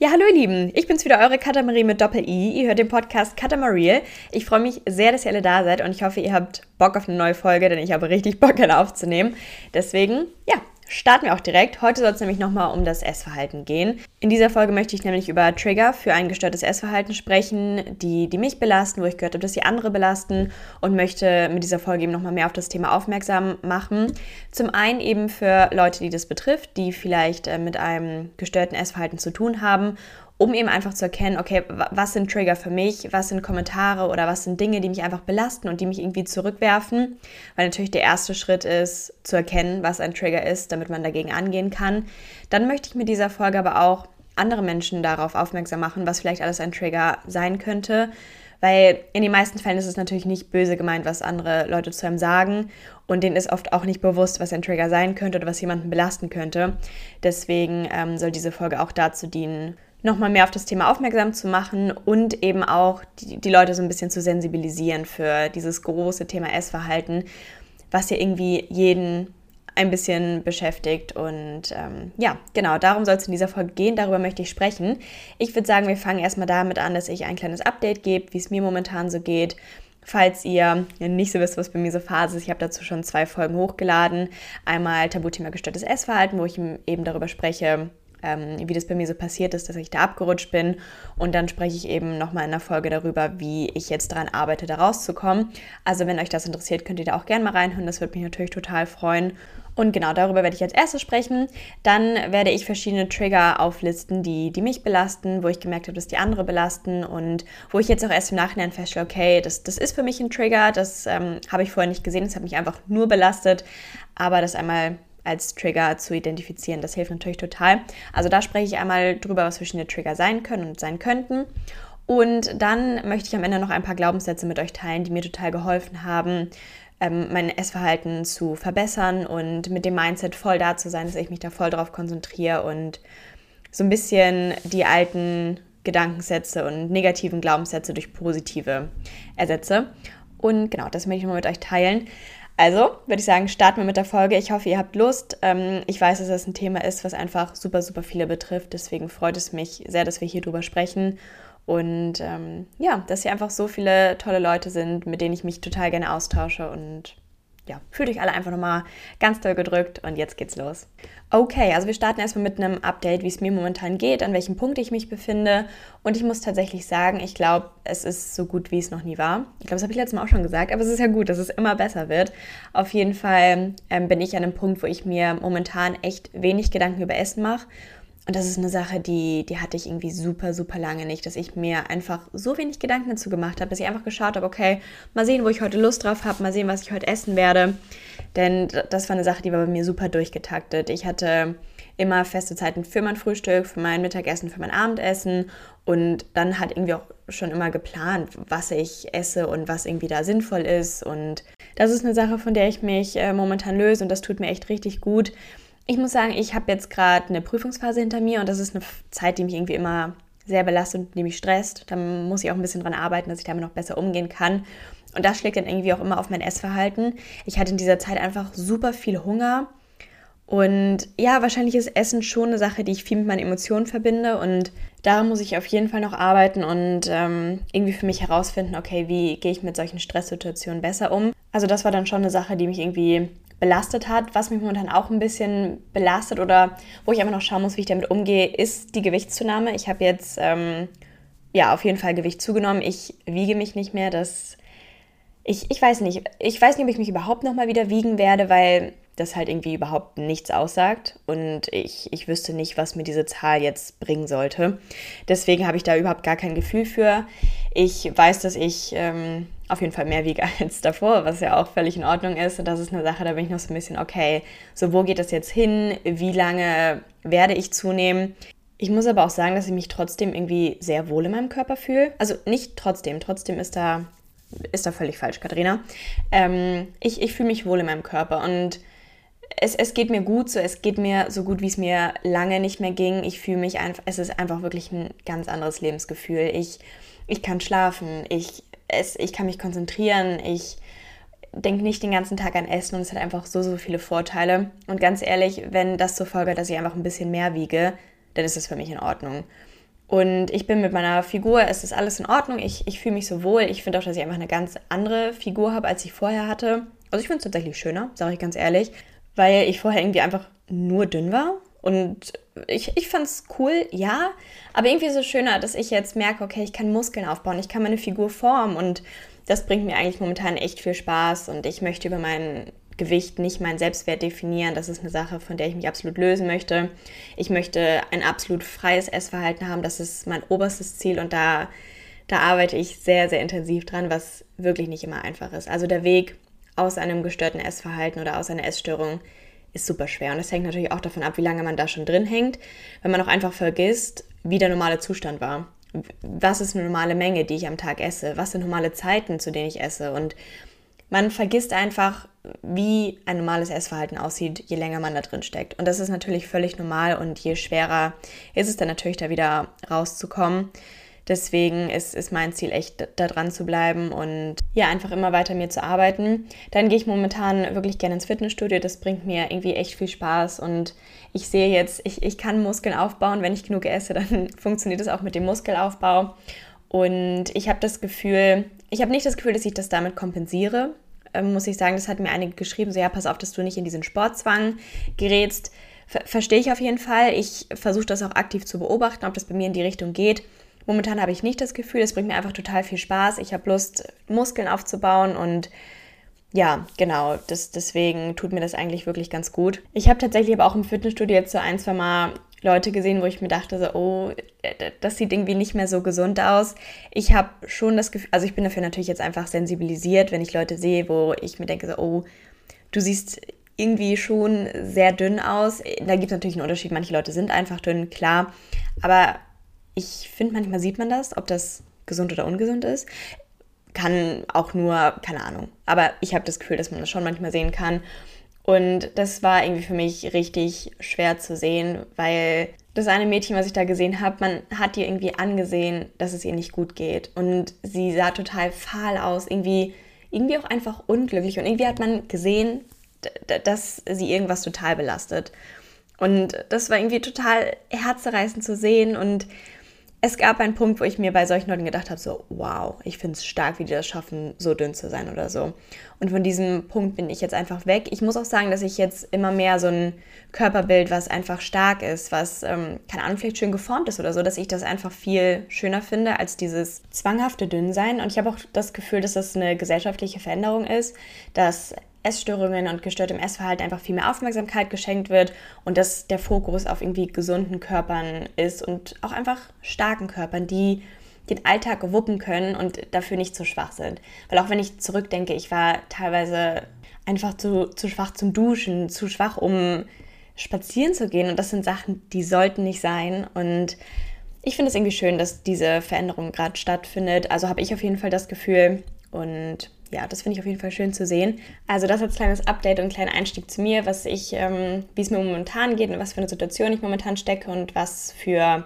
Ja, hallo ihr Lieben, ich bin's wieder, eure Katamarie mit Doppel-I. Ihr hört den Podcast Katamarie. Ich freue mich sehr, dass ihr alle da seid und ich hoffe, ihr habt Bock auf eine neue Folge, denn ich habe richtig Bock, eine aufzunehmen. Deswegen, ja, starten wir auch direkt. Heute soll es nämlich nochmal um das Essverhalten gehen. In dieser Folge möchte ich nämlich über Trigger für ein gestörtes Essverhalten sprechen, die, die mich belasten, wo ich gehört habe, dass sie andere belasten und möchte mit dieser Folge eben nochmal mehr auf das Thema aufmerksam machen. Zum einen eben für Leute, die das betrifft, die vielleicht äh, mit einem gestörten Essverhalten zu tun haben um eben einfach zu erkennen, okay, was sind Trigger für mich, was sind Kommentare oder was sind Dinge, die mich einfach belasten und die mich irgendwie zurückwerfen. Weil natürlich der erste Schritt ist, zu erkennen, was ein Trigger ist, damit man dagegen angehen kann. Dann möchte ich mit dieser Folge aber auch andere Menschen darauf aufmerksam machen, was vielleicht alles ein Trigger sein könnte. Weil in den meisten Fällen ist es natürlich nicht böse gemeint, was andere Leute zu einem sagen. Und denen ist oft auch nicht bewusst, was ein Trigger sein könnte oder was jemanden belasten könnte. Deswegen ähm, soll diese Folge auch dazu dienen, nochmal mehr auf das Thema aufmerksam zu machen und eben auch die, die Leute so ein bisschen zu sensibilisieren für dieses große Thema Essverhalten, was ja irgendwie jeden ein bisschen beschäftigt. Und ähm, ja, genau, darum soll es in dieser Folge gehen. Darüber möchte ich sprechen. Ich würde sagen, wir fangen erstmal damit an, dass ich ein kleines Update gebe, wie es mir momentan so geht. Falls ihr nicht so wisst, was bei mir so Phase ist, ich habe dazu schon zwei Folgen hochgeladen. Einmal Tabuthema gestörtes Essverhalten, wo ich eben darüber spreche, ähm, wie das bei mir so passiert ist, dass ich da abgerutscht bin. Und dann spreche ich eben nochmal in der Folge darüber, wie ich jetzt daran arbeite, da rauszukommen. Also wenn euch das interessiert, könnt ihr da auch gerne mal reinhören. Das würde mich natürlich total freuen. Und genau darüber werde ich als erstes sprechen. Dann werde ich verschiedene Trigger auflisten, die, die mich belasten, wo ich gemerkt habe, dass die andere belasten und wo ich jetzt auch erst im Nachhinein feststelle, okay, das, das ist für mich ein Trigger, das ähm, habe ich vorher nicht gesehen, das hat mich einfach nur belastet. Aber das einmal als Trigger zu identifizieren. Das hilft natürlich total. Also da spreche ich einmal drüber, was verschiedene Trigger sein können und sein könnten. Und dann möchte ich am Ende noch ein paar Glaubenssätze mit euch teilen, die mir total geholfen haben, ähm, mein Essverhalten zu verbessern und mit dem Mindset voll da zu sein, dass ich mich da voll drauf konzentriere und so ein bisschen die alten Gedankensätze und negativen Glaubenssätze durch positive ersetze. Und genau, das möchte ich mal mit euch teilen. Also würde ich sagen, starten wir mit der Folge. Ich hoffe, ihr habt Lust. Ähm, ich weiß, dass das ein Thema ist, was einfach super, super viele betrifft. Deswegen freut es mich sehr, dass wir hier drüber sprechen. Und ähm, ja, dass hier einfach so viele tolle Leute sind, mit denen ich mich total gerne austausche und ja, fühlt euch alle einfach nochmal ganz doll gedrückt und jetzt geht's los. Okay, also wir starten erstmal mit einem Update, wie es mir momentan geht, an welchem Punkt ich mich befinde. Und ich muss tatsächlich sagen, ich glaube, es ist so gut, wie es noch nie war. Ich glaube, das habe ich letztes Mal auch schon gesagt, aber es ist ja gut, dass es immer besser wird. Auf jeden Fall ähm, bin ich an einem Punkt, wo ich mir momentan echt wenig Gedanken über Essen mache und das ist eine Sache, die, die hatte ich irgendwie super, super lange nicht, dass ich mir einfach so wenig Gedanken dazu gemacht habe, dass ich einfach geschaut habe, okay, mal sehen, wo ich heute Lust drauf habe, mal sehen, was ich heute essen werde. Denn das war eine Sache, die war bei mir super durchgetaktet. Ich hatte immer feste Zeiten für mein Frühstück, für mein Mittagessen, für mein Abendessen und dann halt irgendwie auch schon immer geplant, was ich esse und was irgendwie da sinnvoll ist. Und das ist eine Sache, von der ich mich äh, momentan löse und das tut mir echt richtig gut ich muss sagen, ich habe jetzt gerade eine Prüfungsphase hinter mir und das ist eine Zeit, die mich irgendwie immer sehr belastet und die mich stresst. Da muss ich auch ein bisschen dran arbeiten, dass ich damit noch besser umgehen kann. Und das schlägt dann irgendwie auch immer auf mein Essverhalten. Ich hatte in dieser Zeit einfach super viel Hunger. Und ja, wahrscheinlich ist Essen schon eine Sache, die ich viel mit meinen Emotionen verbinde. Und daran muss ich auf jeden Fall noch arbeiten und ähm, irgendwie für mich herausfinden, okay, wie gehe ich mit solchen Stresssituationen besser um. Also das war dann schon eine Sache, die mich irgendwie belastet hat. Was mich momentan auch ein bisschen belastet oder wo ich einfach noch schauen muss, wie ich damit umgehe, ist die Gewichtszunahme. Ich habe jetzt ähm, ja auf jeden Fall Gewicht zugenommen. Ich wiege mich nicht mehr. Das ich, ich weiß nicht. Ich weiß nicht, ob ich mich überhaupt noch mal wieder wiegen werde, weil das halt irgendwie überhaupt nichts aussagt und ich, ich wüsste nicht, was mir diese Zahl jetzt bringen sollte. Deswegen habe ich da überhaupt gar kein Gefühl für. Ich weiß, dass ich ähm, auf jeden Fall mehr wiege als davor, was ja auch völlig in Ordnung ist. Und das ist eine Sache, da bin ich noch so ein bisschen, okay, so wo geht das jetzt hin? Wie lange werde ich zunehmen? Ich muss aber auch sagen, dass ich mich trotzdem irgendwie sehr wohl in meinem Körper fühle. Also nicht trotzdem, trotzdem ist da, ist da völlig falsch, Katharina. Ähm, ich ich fühle mich wohl in meinem Körper und es, es geht mir gut so, es geht mir so gut, wie es mir lange nicht mehr ging. Ich fühle mich einfach, es ist einfach wirklich ein ganz anderes Lebensgefühl. Ich, ich kann schlafen, ich es, ich kann mich konzentrieren, ich denke nicht den ganzen Tag an Essen und es hat einfach so, so viele Vorteile. Und ganz ehrlich, wenn das zur Folge hat, dass ich einfach ein bisschen mehr wiege, dann ist das für mich in Ordnung. Und ich bin mit meiner Figur, es ist alles in Ordnung. Ich, ich fühle mich so wohl. Ich finde auch, dass ich einfach eine ganz andere Figur habe, als ich vorher hatte. Also ich finde es tatsächlich schöner, sage ich ganz ehrlich, weil ich vorher irgendwie einfach nur dünn war. Und ich, ich fand es cool, ja, aber irgendwie so schöner, dass ich jetzt merke, okay, ich kann Muskeln aufbauen, ich kann meine Figur formen und das bringt mir eigentlich momentan echt viel Spaß und ich möchte über mein Gewicht nicht meinen Selbstwert definieren. Das ist eine Sache, von der ich mich absolut lösen möchte. Ich möchte ein absolut freies Essverhalten haben. Das ist mein oberstes Ziel und da, da arbeite ich sehr, sehr intensiv dran, was wirklich nicht immer einfach ist. Also der Weg aus einem gestörten Essverhalten oder aus einer Essstörung ist super schwer. Und das hängt natürlich auch davon ab, wie lange man da schon drin hängt. Wenn man auch einfach vergisst, wie der normale Zustand war. Was ist eine normale Menge, die ich am Tag esse? Was sind normale Zeiten, zu denen ich esse? Und man vergisst einfach, wie ein normales Essverhalten aussieht, je länger man da drin steckt. Und das ist natürlich völlig normal und je schwerer ist es dann natürlich, da wieder rauszukommen. Deswegen ist, ist mein Ziel echt, da dran zu bleiben und ja, einfach immer weiter mir zu arbeiten. Dann gehe ich momentan wirklich gerne ins Fitnessstudio. Das bringt mir irgendwie echt viel Spaß und ich sehe jetzt, ich, ich kann Muskeln aufbauen. Wenn ich genug esse, dann funktioniert es auch mit dem Muskelaufbau. Und ich habe das Gefühl, ich habe nicht das Gefühl, dass ich das damit kompensiere. Ähm, muss ich sagen, das hat mir einige geschrieben, so ja, pass auf, dass du nicht in diesen Sportzwang gerätst. Ver Verstehe ich auf jeden Fall. Ich versuche das auch aktiv zu beobachten, ob das bei mir in die Richtung geht. Momentan habe ich nicht das Gefühl, es bringt mir einfach total viel Spaß. Ich habe Lust, Muskeln aufzubauen und ja, genau, das, deswegen tut mir das eigentlich wirklich ganz gut. Ich habe tatsächlich aber auch im Fitnessstudio jetzt so ein, zwei Mal Leute gesehen, wo ich mir dachte, so, oh, das sieht irgendwie nicht mehr so gesund aus. Ich habe schon das Gefühl, also ich bin dafür natürlich jetzt einfach sensibilisiert, wenn ich Leute sehe, wo ich mir denke, so, oh, du siehst irgendwie schon sehr dünn aus. Da gibt es natürlich einen Unterschied. Manche Leute sind einfach dünn, klar. Aber ich finde, manchmal sieht man das, ob das gesund oder ungesund ist. Kann auch nur, keine Ahnung. Aber ich habe das Gefühl, dass man das schon manchmal sehen kann. Und das war irgendwie für mich richtig schwer zu sehen, weil das eine Mädchen, was ich da gesehen habe, man hat ihr irgendwie angesehen, dass es ihr nicht gut geht. Und sie sah total fahl aus, irgendwie, irgendwie auch einfach unglücklich. Und irgendwie hat man gesehen, dass sie irgendwas total belastet. Und das war irgendwie total herzzerreißend zu sehen. Und es gab einen Punkt, wo ich mir bei solchen Leuten gedacht habe, so, wow, ich finde es stark, wie die das schaffen, so dünn zu sein oder so. Und von diesem Punkt bin ich jetzt einfach weg. Ich muss auch sagen, dass ich jetzt immer mehr so ein Körperbild, was einfach stark ist, was, ähm, keine Ahnung, vielleicht schön geformt ist oder so, dass ich das einfach viel schöner finde als dieses zwanghafte Dünnsein. Und ich habe auch das Gefühl, dass das eine gesellschaftliche Veränderung ist, dass Essstörungen und gestörtem Essverhalten einfach viel mehr Aufmerksamkeit geschenkt wird und dass der Fokus auf irgendwie gesunden Körpern ist und auch einfach starken Körpern, die den Alltag wuppen können und dafür nicht zu schwach sind. Weil auch wenn ich zurückdenke, ich war teilweise einfach zu, zu schwach zum Duschen, zu schwach, um spazieren zu gehen. Und das sind Sachen, die sollten nicht sein. Und ich finde es irgendwie schön, dass diese Veränderung gerade stattfindet. Also habe ich auf jeden Fall das Gefühl. Und ja, das finde ich auf jeden Fall schön zu sehen. Also das als kleines Update und kleiner Einstieg zu mir, was ich, ähm, wie es mir momentan geht und was für eine Situation ich momentan stecke und was für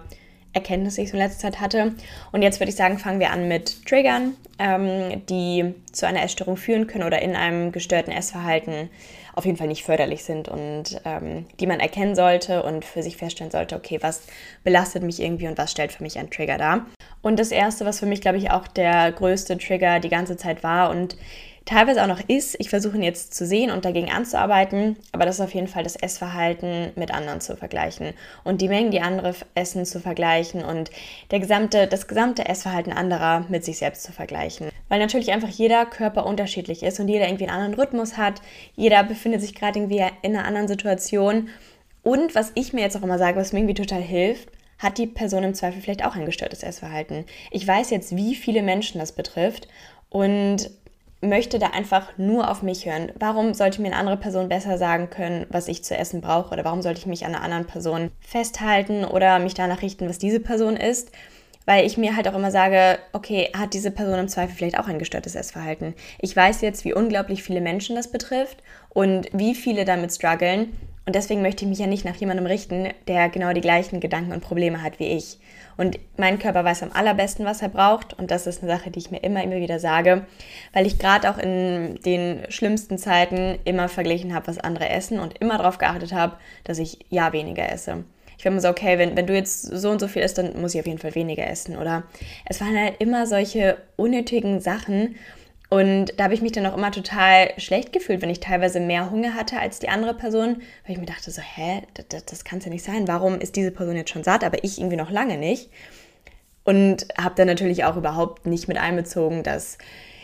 Erkenntnisse ich so in letzter Zeit hatte. Und jetzt würde ich sagen, fangen wir an mit Triggern, ähm, die zu einer Essstörung führen können oder in einem gestörten Essverhalten auf jeden Fall nicht förderlich sind und ähm, die man erkennen sollte und für sich feststellen sollte, okay, was belastet mich irgendwie und was stellt für mich einen Trigger dar. Und das Erste, was für mich, glaube ich, auch der größte Trigger die ganze Zeit war und teilweise auch noch ist, ich versuche ihn jetzt zu sehen und dagegen anzuarbeiten, aber das ist auf jeden Fall das Essverhalten mit anderen zu vergleichen und die Mengen, die andere essen, zu vergleichen und der gesamte, das gesamte Essverhalten anderer mit sich selbst zu vergleichen. Weil natürlich einfach jeder Körper unterschiedlich ist und jeder irgendwie einen anderen Rhythmus hat, jeder befindet sich gerade irgendwie in einer anderen Situation und was ich mir jetzt auch immer sage, was mir irgendwie total hilft, hat die Person im Zweifel vielleicht auch ein gestörtes Essverhalten. Ich weiß jetzt, wie viele Menschen das betrifft und möchte da einfach nur auf mich hören. Warum sollte mir eine andere Person besser sagen können, was ich zu essen brauche? Oder warum sollte ich mich an einer anderen Person festhalten oder mich danach richten, was diese Person ist? Weil ich mir halt auch immer sage, okay, hat diese Person im Zweifel vielleicht auch ein gestörtes Essverhalten? Ich weiß jetzt, wie unglaublich viele Menschen das betrifft und wie viele damit strugglen. Und deswegen möchte ich mich ja nicht nach jemandem richten, der genau die gleichen Gedanken und Probleme hat wie ich. Und mein Körper weiß am allerbesten, was er braucht. Und das ist eine Sache, die ich mir immer, immer wieder sage, weil ich gerade auch in den schlimmsten Zeiten immer verglichen habe, was andere essen und immer darauf geachtet habe, dass ich ja weniger esse. Ich war immer so, okay, wenn, wenn du jetzt so und so viel isst, dann muss ich auf jeden Fall weniger essen. Oder es waren halt immer solche unnötigen Sachen. Und da habe ich mich dann auch immer total schlecht gefühlt, wenn ich teilweise mehr Hunger hatte als die andere Person, weil ich mir dachte so, hä, das, das kann es ja nicht sein. Warum ist diese Person jetzt schon satt, aber ich irgendwie noch lange nicht? Und habe dann natürlich auch überhaupt nicht mit einbezogen, dass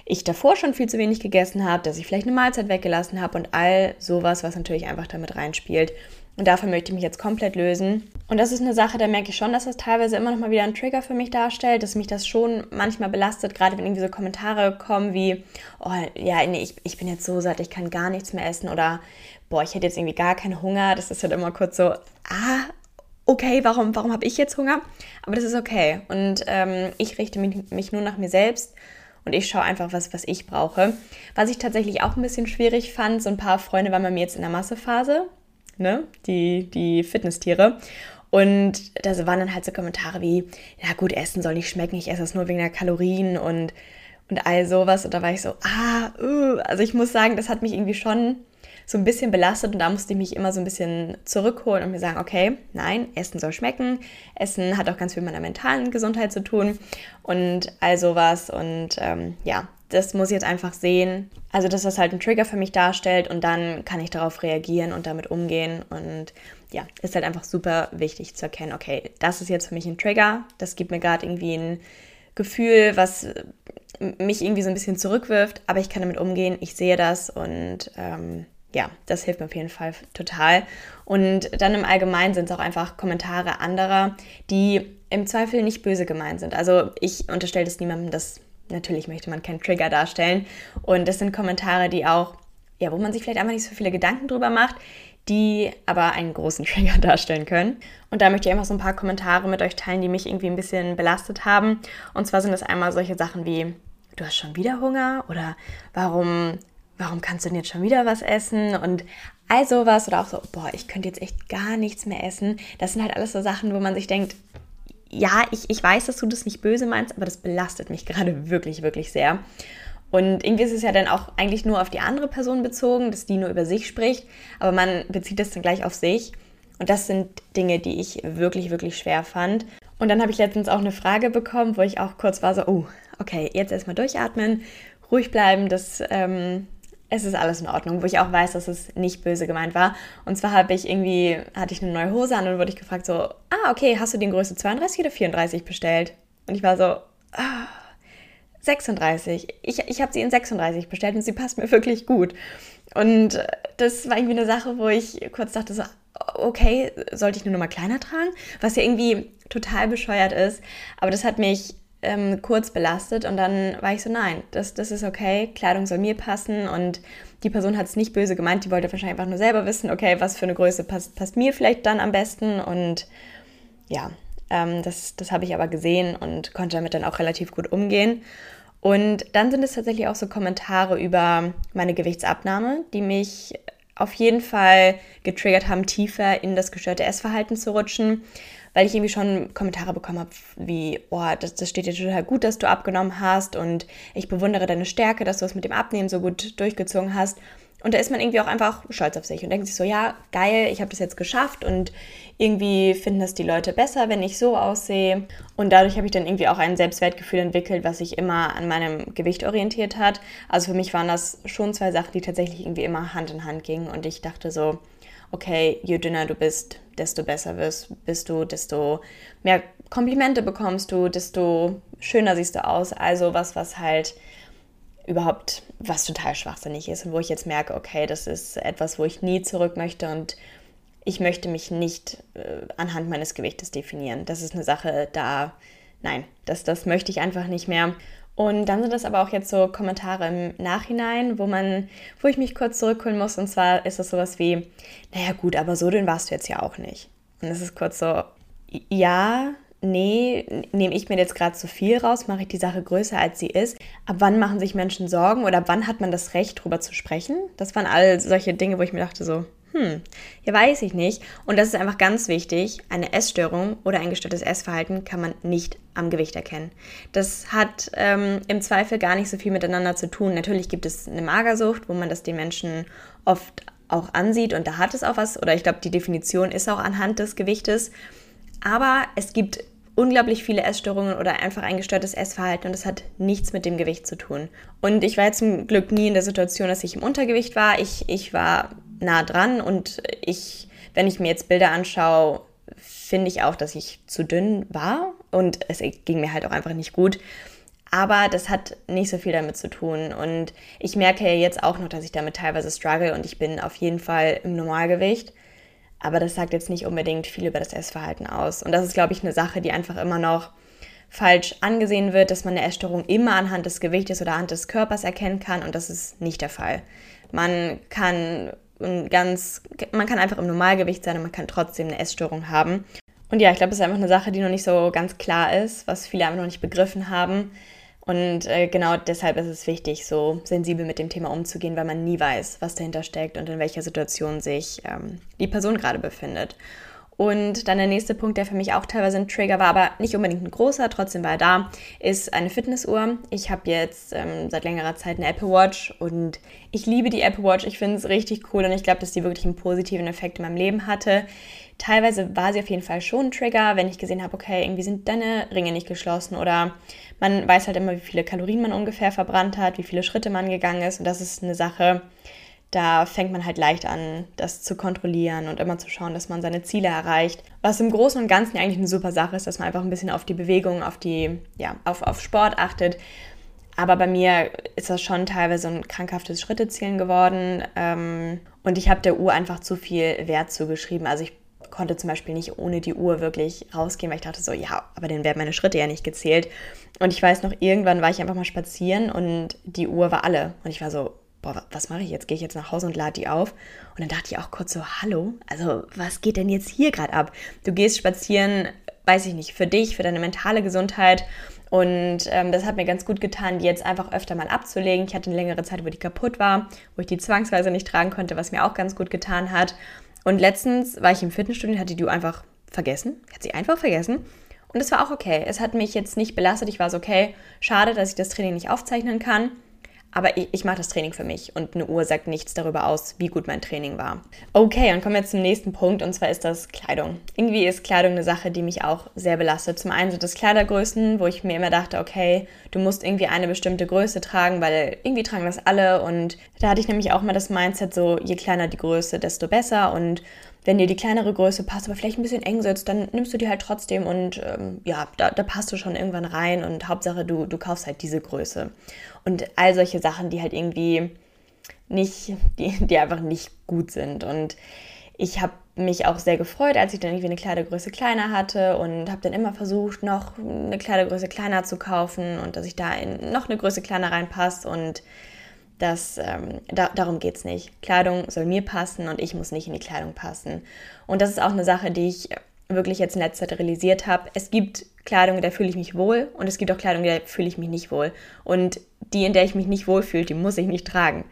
ich davor schon viel zu wenig gegessen habe, dass ich vielleicht eine Mahlzeit weggelassen habe und all sowas, was natürlich einfach damit reinspielt. Und davon möchte ich mich jetzt komplett lösen. Und das ist eine Sache, da merke ich schon, dass das teilweise immer noch mal wieder ein Trigger für mich darstellt, dass mich das schon manchmal belastet, gerade wenn irgendwie so Kommentare kommen wie, oh ja, nee, ich, ich bin jetzt so satt, ich kann gar nichts mehr essen oder boah, ich hätte jetzt irgendwie gar keinen Hunger. Das ist halt immer kurz so, ah, okay, warum, warum habe ich jetzt Hunger? Aber das ist okay. Und ähm, ich richte mich, mich nur nach mir selbst und ich schaue einfach, was, was ich brauche. Was ich tatsächlich auch ein bisschen schwierig fand, so ein paar Freunde waren bei mir jetzt in der Massephase, ne? die, die Fitnesstiere. Und da waren dann halt so Kommentare wie, ja gut, Essen soll nicht schmecken, ich esse es nur wegen der Kalorien und, und all sowas. Und da war ich so, ah, uh. also ich muss sagen, das hat mich irgendwie schon so ein bisschen belastet und da musste ich mich immer so ein bisschen zurückholen und mir sagen, okay, nein, Essen soll schmecken. Essen hat auch ganz viel mit meiner mentalen Gesundheit zu tun und all sowas. Und ähm, ja, das muss ich jetzt einfach sehen. Also, dass das halt ein Trigger für mich darstellt und dann kann ich darauf reagieren und damit umgehen. Und ja, ist halt einfach super wichtig zu erkennen, okay, das ist jetzt für mich ein Trigger. Das gibt mir gerade irgendwie ein Gefühl, was mich irgendwie so ein bisschen zurückwirft, aber ich kann damit umgehen. Ich sehe das und ähm, ja, das hilft mir auf jeden Fall total. Und dann im Allgemeinen sind es auch einfach Kommentare anderer, die im Zweifel nicht böse gemeint sind. Also ich unterstelle das niemandem, dass natürlich möchte man keinen Trigger darstellen. Und das sind Kommentare, die auch, ja, wo man sich vielleicht einfach nicht so viele Gedanken drüber macht, die aber einen großen Trigger darstellen können. Und da möchte ich einfach so ein paar Kommentare mit euch teilen, die mich irgendwie ein bisschen belastet haben. Und zwar sind das einmal solche Sachen wie, du hast schon wieder Hunger oder warum warum kannst du denn jetzt schon wieder was essen? Und all sowas oder auch so, boah, ich könnte jetzt echt gar nichts mehr essen. Das sind halt alles so Sachen, wo man sich denkt, ja, ich, ich weiß, dass du das nicht böse meinst, aber das belastet mich gerade wirklich, wirklich sehr. Und irgendwie ist es ja dann auch eigentlich nur auf die andere Person bezogen, dass die nur über sich spricht, aber man bezieht das dann gleich auf sich. Und das sind Dinge, die ich wirklich, wirklich schwer fand. Und dann habe ich letztens auch eine Frage bekommen, wo ich auch kurz war so, oh, okay, jetzt erstmal durchatmen, ruhig bleiben, das ähm, es ist alles in Ordnung, wo ich auch weiß, dass es nicht böse gemeint war. Und zwar habe ich irgendwie, hatte ich eine neue Hose an und wurde ich gefragt so, ah, okay, hast du den Größe 32 oder 34 bestellt? Und ich war so, ah, 36. Ich, ich habe sie in 36 bestellt und sie passt mir wirklich gut. Und das war irgendwie eine Sache, wo ich kurz dachte so, okay, sollte ich eine Nummer kleiner tragen? Was ja irgendwie total bescheuert ist. Aber das hat mich ähm, kurz belastet und dann war ich so, nein, das, das ist okay, Kleidung soll mir passen und die Person hat es nicht böse gemeint, die wollte wahrscheinlich einfach nur selber wissen, okay, was für eine Größe passt, passt mir vielleicht dann am besten und ja, ähm, das, das habe ich aber gesehen und konnte damit dann auch relativ gut umgehen. Und dann sind es tatsächlich auch so Kommentare über meine Gewichtsabnahme, die mich auf jeden Fall getriggert haben, tiefer in das gestörte Essverhalten zu rutschen weil ich irgendwie schon Kommentare bekommen habe, wie, oh, das, das steht dir total gut, dass du abgenommen hast und ich bewundere deine Stärke, dass du es mit dem Abnehmen so gut durchgezogen hast. Und da ist man irgendwie auch einfach stolz auf sich und denkt sich so, ja, geil, ich habe das jetzt geschafft und irgendwie finden das die Leute besser, wenn ich so aussehe. Und dadurch habe ich dann irgendwie auch ein Selbstwertgefühl entwickelt, was sich immer an meinem Gewicht orientiert hat. Also für mich waren das schon zwei Sachen, die tatsächlich irgendwie immer Hand in Hand gingen. Und ich dachte so, okay, je dünner du bist, desto besser wirst, bist du, desto mehr Komplimente bekommst du, desto schöner siehst du aus. Also was, was halt überhaupt, was total schwachsinnig ist und wo ich jetzt merke, okay, das ist etwas, wo ich nie zurück möchte und ich möchte mich nicht äh, anhand meines Gewichtes definieren. Das ist eine Sache, da, nein, das, das möchte ich einfach nicht mehr. Und dann sind das aber auch jetzt so Kommentare im Nachhinein, wo man, wo ich mich kurz zurückholen muss. Und zwar ist das sowas wie, naja gut, aber so dünn warst du jetzt ja auch nicht. Und es ist kurz so, ja, nee, nehme ich mir jetzt gerade zu viel raus, mache ich die Sache größer, als sie ist. Ab wann machen sich Menschen Sorgen oder ab wann hat man das Recht, darüber zu sprechen? Das waren all solche Dinge, wo ich mir dachte so, hm, ja weiß ich nicht. Und das ist einfach ganz wichtig. Eine Essstörung oder ein gestörtes Essverhalten kann man nicht am Gewicht erkennen. Das hat ähm, im Zweifel gar nicht so viel miteinander zu tun. Natürlich gibt es eine Magersucht, wo man das den Menschen oft auch ansieht und da hat es auch was, oder ich glaube, die Definition ist auch anhand des Gewichtes. Aber es gibt unglaublich viele Essstörungen oder einfach ein gestörtes Essverhalten und das hat nichts mit dem Gewicht zu tun. Und ich war jetzt zum Glück nie in der Situation, dass ich im Untergewicht war. Ich, ich war nah dran und ich, wenn ich mir jetzt Bilder anschaue, finde ich auch, dass ich zu dünn war und es ging mir halt auch einfach nicht gut. Aber das hat nicht so viel damit zu tun. Und ich merke ja jetzt auch noch, dass ich damit teilweise struggle und ich bin auf jeden Fall im Normalgewicht. Aber das sagt jetzt nicht unbedingt viel über das Essverhalten aus. Und das ist, glaube ich, eine Sache, die einfach immer noch falsch angesehen wird, dass man eine Essstörung immer anhand des Gewichtes oder anhand des Körpers erkennen kann. Und das ist nicht der Fall. Man kann ganz, man kann einfach im Normalgewicht sein und man kann trotzdem eine Essstörung haben. Und ja, ich glaube, das ist einfach eine Sache, die noch nicht so ganz klar ist, was viele einfach noch nicht begriffen haben. Und äh, genau deshalb ist es wichtig, so sensibel mit dem Thema umzugehen, weil man nie weiß, was dahinter steckt und in welcher Situation sich ähm, die Person gerade befindet. Und dann der nächste Punkt, der für mich auch teilweise ein Trigger war, aber nicht unbedingt ein großer, trotzdem war er da, ist eine Fitnessuhr. Ich habe jetzt ähm, seit längerer Zeit eine Apple Watch und ich liebe die Apple Watch. Ich finde es richtig cool und ich glaube, dass die wirklich einen positiven Effekt in meinem Leben hatte. Teilweise war sie auf jeden Fall schon ein Trigger, wenn ich gesehen habe, okay, irgendwie sind deine Ringe nicht geschlossen oder man weiß halt immer, wie viele Kalorien man ungefähr verbrannt hat, wie viele Schritte man gegangen ist und das ist eine Sache, da fängt man halt leicht an, das zu kontrollieren und immer zu schauen, dass man seine Ziele erreicht. Was im Großen und Ganzen eigentlich eine super Sache ist, dass man einfach ein bisschen auf die Bewegung, auf die, ja, auf, auf Sport achtet. Aber bei mir ist das schon teilweise ein krankhaftes Schrittezählen geworden. Ähm, und ich habe der Uhr einfach zu viel Wert zugeschrieben. Also ich konnte zum Beispiel nicht ohne die Uhr wirklich rausgehen, weil ich dachte so, ja, aber dann werden meine Schritte ja nicht gezählt. Und ich weiß noch, irgendwann war ich einfach mal spazieren und die Uhr war alle. Und ich war so, boah, was mache ich jetzt? Gehe ich jetzt nach Hause und lade die auf? Und dann dachte ich auch kurz so, hallo, also was geht denn jetzt hier gerade ab? Du gehst spazieren, weiß ich nicht, für dich, für deine mentale Gesundheit. Und ähm, das hat mir ganz gut getan, die jetzt einfach öfter mal abzulegen. Ich hatte eine längere Zeit, wo die kaputt war, wo ich die zwangsweise nicht tragen konnte, was mir auch ganz gut getan hat. Und letztens war ich im Fitnessstudio hatte die einfach vergessen. Ich hatte sie einfach vergessen. Und es war auch okay. Es hat mich jetzt nicht belastet. Ich war so, okay, schade, dass ich das Training nicht aufzeichnen kann. Aber ich, ich mache das Training für mich und eine Uhr sagt nichts darüber aus, wie gut mein Training war. Okay, dann kommen wir zum nächsten Punkt und zwar ist das Kleidung. Irgendwie ist Kleidung eine Sache, die mich auch sehr belastet. Zum einen sind das Kleidergrößen, wo ich mir immer dachte, okay, du musst irgendwie eine bestimmte Größe tragen, weil irgendwie tragen das alle und da hatte ich nämlich auch mal das Mindset so, je kleiner die Größe, desto besser und wenn dir die kleinere Größe passt, aber vielleicht ein bisschen eng sitzt, dann nimmst du die halt trotzdem und ähm, ja, da, da, passt du schon irgendwann rein und Hauptsache du, du kaufst halt diese Größe. Und all solche Sachen, die halt irgendwie nicht, die, die einfach nicht gut sind. Und ich habe mich auch sehr gefreut, als ich dann irgendwie eine Kleidergröße kleiner hatte und habe dann immer versucht, noch eine Kleidergröße kleiner zu kaufen und dass ich da in noch eine Größe kleiner reinpasst und das, ähm, da, darum geht es nicht. Kleidung soll mir passen und ich muss nicht in die Kleidung passen. Und das ist auch eine Sache, die ich wirklich jetzt in letzter Zeit realisiert habe. Es gibt Kleidung, in der fühle ich mich wohl und es gibt auch Kleidung, in der fühle ich mich nicht wohl. Und die, in der ich mich nicht wohl fühle, die muss ich nicht tragen.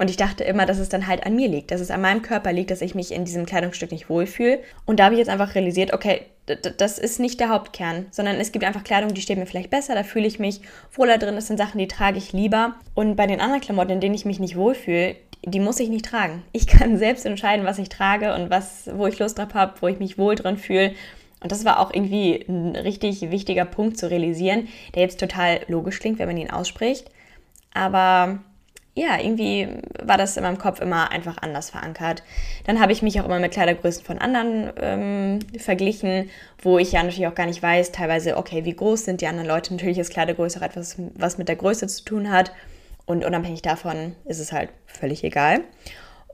Und ich dachte immer, dass es dann halt an mir liegt, dass es an meinem Körper liegt, dass ich mich in diesem Kleidungsstück nicht wohlfühle. Und da habe ich jetzt einfach realisiert, okay, das ist nicht der Hauptkern, sondern es gibt einfach Kleidung, die steht mir vielleicht besser, da fühle ich mich wohler drin, das sind Sachen, die trage ich lieber. Und bei den anderen Klamotten, in denen ich mich nicht wohlfühle, die muss ich nicht tragen. Ich kann selbst entscheiden, was ich trage und was, wo ich Lust drauf habe, wo ich mich wohl drin fühle. Und das war auch irgendwie ein richtig wichtiger Punkt zu realisieren, der jetzt total logisch klingt, wenn man ihn ausspricht. Aber ja, irgendwie war das in meinem Kopf immer einfach anders verankert. Dann habe ich mich auch immer mit Kleidergrößen von anderen ähm, verglichen, wo ich ja natürlich auch gar nicht weiß, teilweise, okay, wie groß sind die anderen Leute. Natürlich ist Kleidergröße auch etwas, was mit der Größe zu tun hat. Und unabhängig davon ist es halt völlig egal.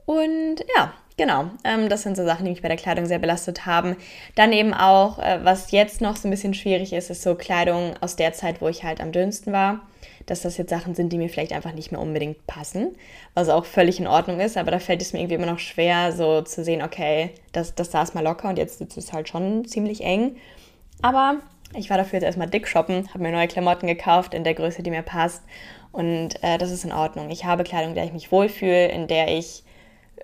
Und ja, genau, ähm, das sind so Sachen, die mich bei der Kleidung sehr belastet haben. Dann eben auch, äh, was jetzt noch so ein bisschen schwierig ist, ist so Kleidung aus der Zeit, wo ich halt am dünnsten war dass das jetzt Sachen sind, die mir vielleicht einfach nicht mehr unbedingt passen, was auch völlig in Ordnung ist, aber da fällt es mir irgendwie immer noch schwer, so zu sehen, okay, das, das saß mal locker und jetzt ist es halt schon ziemlich eng. Aber ich war dafür jetzt erstmal dick shoppen, habe mir neue Klamotten gekauft in der Größe, die mir passt und äh, das ist in Ordnung. Ich habe Kleidung, in der ich mich wohlfühle, in der ich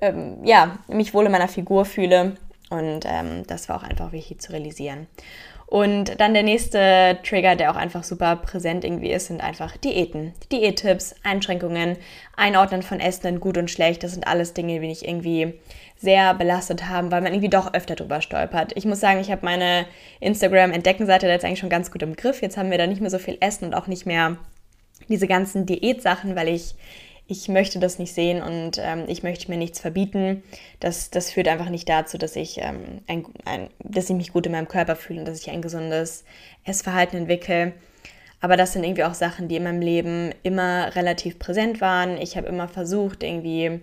ähm, ja, mich wohl in meiner Figur fühle und ähm, das war auch einfach wichtig zu realisieren. Und dann der nächste Trigger, der auch einfach super präsent irgendwie ist, sind einfach Diäten. Diättipps, Einschränkungen, Einordnen von Essen in gut und schlecht. Das sind alles Dinge, die mich irgendwie sehr belastet haben, weil man irgendwie doch öfter drüber stolpert. Ich muss sagen, ich habe meine Instagram-Entdeckenseite jetzt eigentlich schon ganz gut im Griff. Jetzt haben wir da nicht mehr so viel Essen und auch nicht mehr diese ganzen Diätsachen, weil ich ich möchte das nicht sehen und ähm, ich möchte mir nichts verbieten. Das, das führt einfach nicht dazu, dass ich, ähm, ein, ein, dass ich mich gut in meinem Körper fühle und dass ich ein gesundes Essverhalten entwickle. Aber das sind irgendwie auch Sachen, die in meinem Leben immer relativ präsent waren. Ich habe immer versucht, irgendwie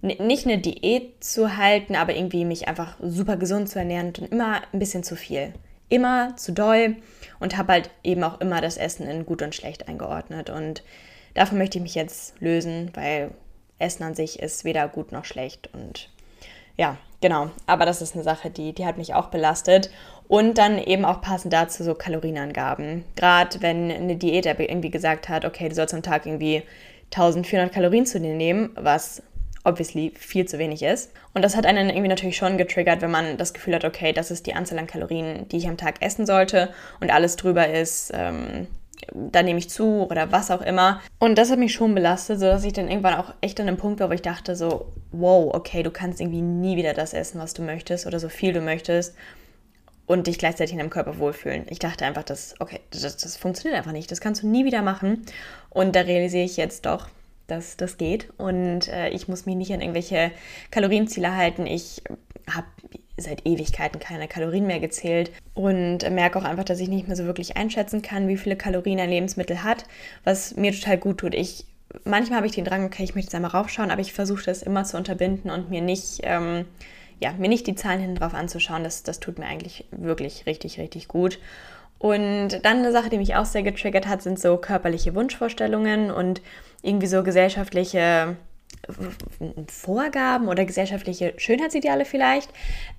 nicht eine Diät zu halten, aber irgendwie mich einfach super gesund zu ernähren und immer ein bisschen zu viel. Immer zu doll und habe halt eben auch immer das Essen in gut und schlecht eingeordnet. Und Davon möchte ich mich jetzt lösen, weil Essen an sich ist weder gut noch schlecht. Und ja, genau. Aber das ist eine Sache, die, die hat mich auch belastet. Und dann eben auch passend dazu so Kalorienangaben. Gerade wenn eine Diät irgendwie gesagt hat, okay, du sollst am Tag irgendwie 1400 Kalorien zu dir nehmen, was obviously viel zu wenig ist. Und das hat einen irgendwie natürlich schon getriggert, wenn man das Gefühl hat, okay, das ist die Anzahl an Kalorien, die ich am Tag essen sollte und alles drüber ist, ähm, da nehme ich zu oder was auch immer. Und das hat mich schon belastet, sodass ich dann irgendwann auch echt an einem Punkt war, wo ich dachte so, wow, okay, du kannst irgendwie nie wieder das essen, was du möchtest oder so viel du möchtest und dich gleichzeitig in deinem Körper wohlfühlen. Ich dachte einfach, das, okay, das, das funktioniert einfach nicht, das kannst du nie wieder machen. Und da realisiere ich jetzt doch, dass das geht und äh, ich muss mich nicht an irgendwelche Kalorienziele halten. Ich habe seit Ewigkeiten keine Kalorien mehr gezählt und merke auch einfach, dass ich nicht mehr so wirklich einschätzen kann, wie viele Kalorien ein Lebensmittel hat, was mir total gut tut. Ich manchmal habe ich den Drang, okay, ich möchte jetzt einmal raufschauen, aber ich versuche das immer zu unterbinden und mir nicht, ähm, ja, mir nicht die Zahlen hinten drauf anzuschauen. Das, das tut mir eigentlich wirklich richtig, richtig gut. Und dann eine Sache, die mich auch sehr getriggert hat, sind so körperliche Wunschvorstellungen und irgendwie so gesellschaftliche Vorgaben oder gesellschaftliche Schönheitsideale vielleicht.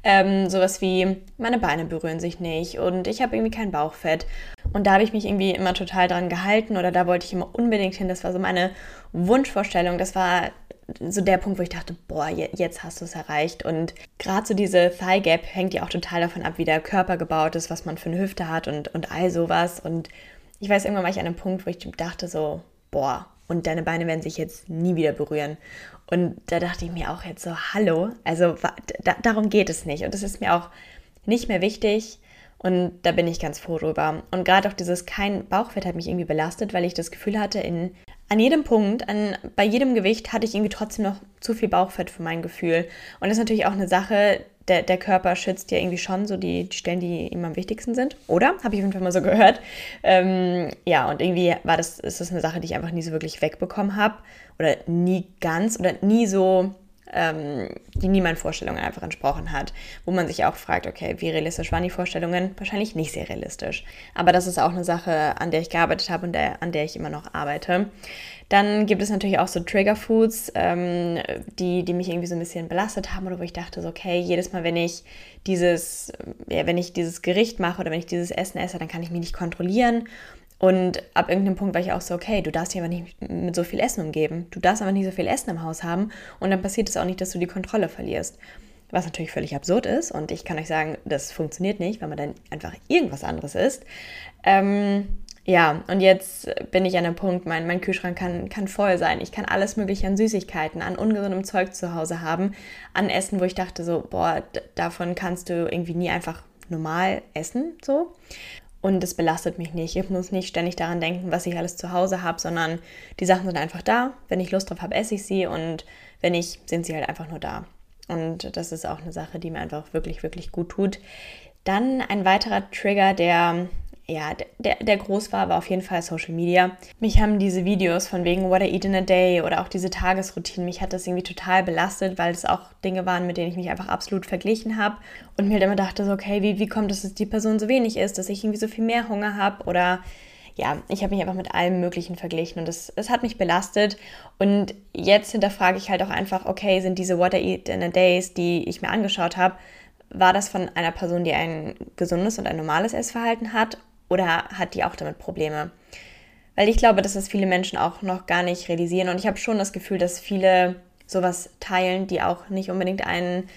Ähm, sowas wie, meine Beine berühren sich nicht und ich habe irgendwie kein Bauchfett. Und da habe ich mich irgendwie immer total dran gehalten oder da wollte ich immer unbedingt hin. Das war so meine Wunschvorstellung. Das war so der Punkt, wo ich dachte, boah, jetzt hast du es erreicht. Und gerade so diese Thigh Gap hängt ja auch total davon ab, wie der Körper gebaut ist, was man für eine Hüfte hat und, und all sowas. Und ich weiß, irgendwann war ich an einem Punkt, wo ich dachte so, boah, und deine Beine werden sich jetzt nie wieder berühren. Und da dachte ich mir auch jetzt so, hallo, also da, darum geht es nicht. Und das ist mir auch nicht mehr wichtig. Und da bin ich ganz froh drüber. Und gerade auch dieses kein Bauchfett hat mich irgendwie belastet, weil ich das Gefühl hatte, in, an jedem Punkt, an, bei jedem Gewicht hatte ich irgendwie trotzdem noch zu viel Bauchfett für mein Gefühl. Und das ist natürlich auch eine Sache, der, der Körper schützt ja irgendwie schon so die, die Stellen, die ihm am wichtigsten sind. Oder? Habe ich auf jeden Fall mal so gehört. Ähm, ja, und irgendwie war das, ist das eine Sache, die ich einfach nie so wirklich wegbekommen habe. Oder nie ganz oder nie so ähm, die nie Vorstellungen einfach entsprochen hat. Wo man sich auch fragt, okay, wie realistisch waren die Vorstellungen? Wahrscheinlich nicht sehr realistisch. Aber das ist auch eine Sache, an der ich gearbeitet habe und der, an der ich immer noch arbeite. Dann gibt es natürlich auch so Trigger Foods, ähm, die, die mich irgendwie so ein bisschen belastet haben oder wo ich dachte, so, okay, jedes Mal, wenn ich dieses, ja, wenn ich dieses Gericht mache oder wenn ich dieses Essen esse, dann kann ich mich nicht kontrollieren und ab irgendeinem Punkt war ich auch so, okay, du darfst dich aber nicht mit so viel Essen umgeben. Du darfst aber nicht so viel Essen im Haus haben. Und dann passiert es auch nicht, dass du die Kontrolle verlierst. Was natürlich völlig absurd ist. Und ich kann euch sagen, das funktioniert nicht, weil man dann einfach irgendwas anderes isst. Ähm, ja, und jetzt bin ich an einem Punkt, mein, mein Kühlschrank kann, kann voll sein. Ich kann alles Mögliche an Süßigkeiten, an ungesundem Zeug zu Hause haben, an Essen, wo ich dachte so, boah, davon kannst du irgendwie nie einfach normal essen, so. Und es belastet mich nicht. Ich muss nicht ständig daran denken, was ich alles zu Hause habe, sondern die Sachen sind einfach da. Wenn ich Lust drauf habe, esse ich sie und wenn nicht, sind sie halt einfach nur da. Und das ist auch eine Sache, die mir einfach wirklich, wirklich gut tut. Dann ein weiterer Trigger, der ja, der, der groß war, war auf jeden Fall Social Media. Mich haben diese Videos von wegen What I Eat in a Day oder auch diese Tagesroutinen, mich hat das irgendwie total belastet, weil es auch Dinge waren, mit denen ich mich einfach absolut verglichen habe und mir halt immer dachte, so, okay, wie, wie kommt es, dass die Person so wenig ist, dass ich irgendwie so viel mehr Hunger habe oder ja, ich habe mich einfach mit allem Möglichen verglichen und es, hat mich belastet. Und jetzt hinterfrage ich halt auch einfach, okay, sind diese What I Eat in a Days, die ich mir angeschaut habe, war das von einer Person, die ein gesundes und ein normales Essverhalten hat oder hat die auch damit Probleme? Weil ich glaube, dass das viele Menschen auch noch gar nicht realisieren. Und ich habe schon das Gefühl, dass viele sowas teilen, die auch nicht unbedingt ein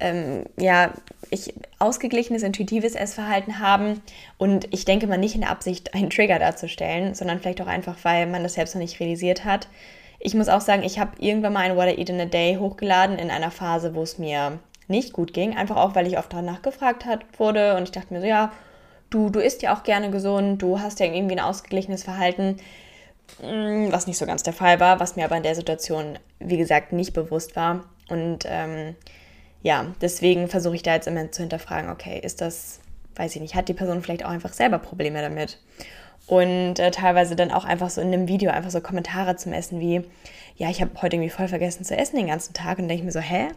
ähm, ja, ich ausgeglichenes, intuitives Essverhalten haben und ich denke mal nicht in der Absicht, einen Trigger darzustellen, sondern vielleicht auch einfach, weil man das selbst noch nicht realisiert hat. Ich muss auch sagen, ich habe irgendwann mal ein What I Eat in a Day hochgeladen in einer Phase, wo es mir nicht gut ging, einfach auch, weil ich oft danach gefragt hat, wurde und ich dachte mir so, ja, du, du isst ja auch gerne gesund, du hast ja irgendwie ein ausgeglichenes Verhalten, mm, was nicht so ganz der Fall war, was mir aber in der Situation, wie gesagt, nicht bewusst war. Und ähm, ja, deswegen versuche ich da jetzt immer zu hinterfragen, okay, ist das, weiß ich nicht, hat die Person vielleicht auch einfach selber Probleme damit? Und äh, teilweise dann auch einfach so in einem Video einfach so Kommentare zum Essen wie, ja, ich habe heute irgendwie voll vergessen zu essen den ganzen Tag und denke ich mir so, hä?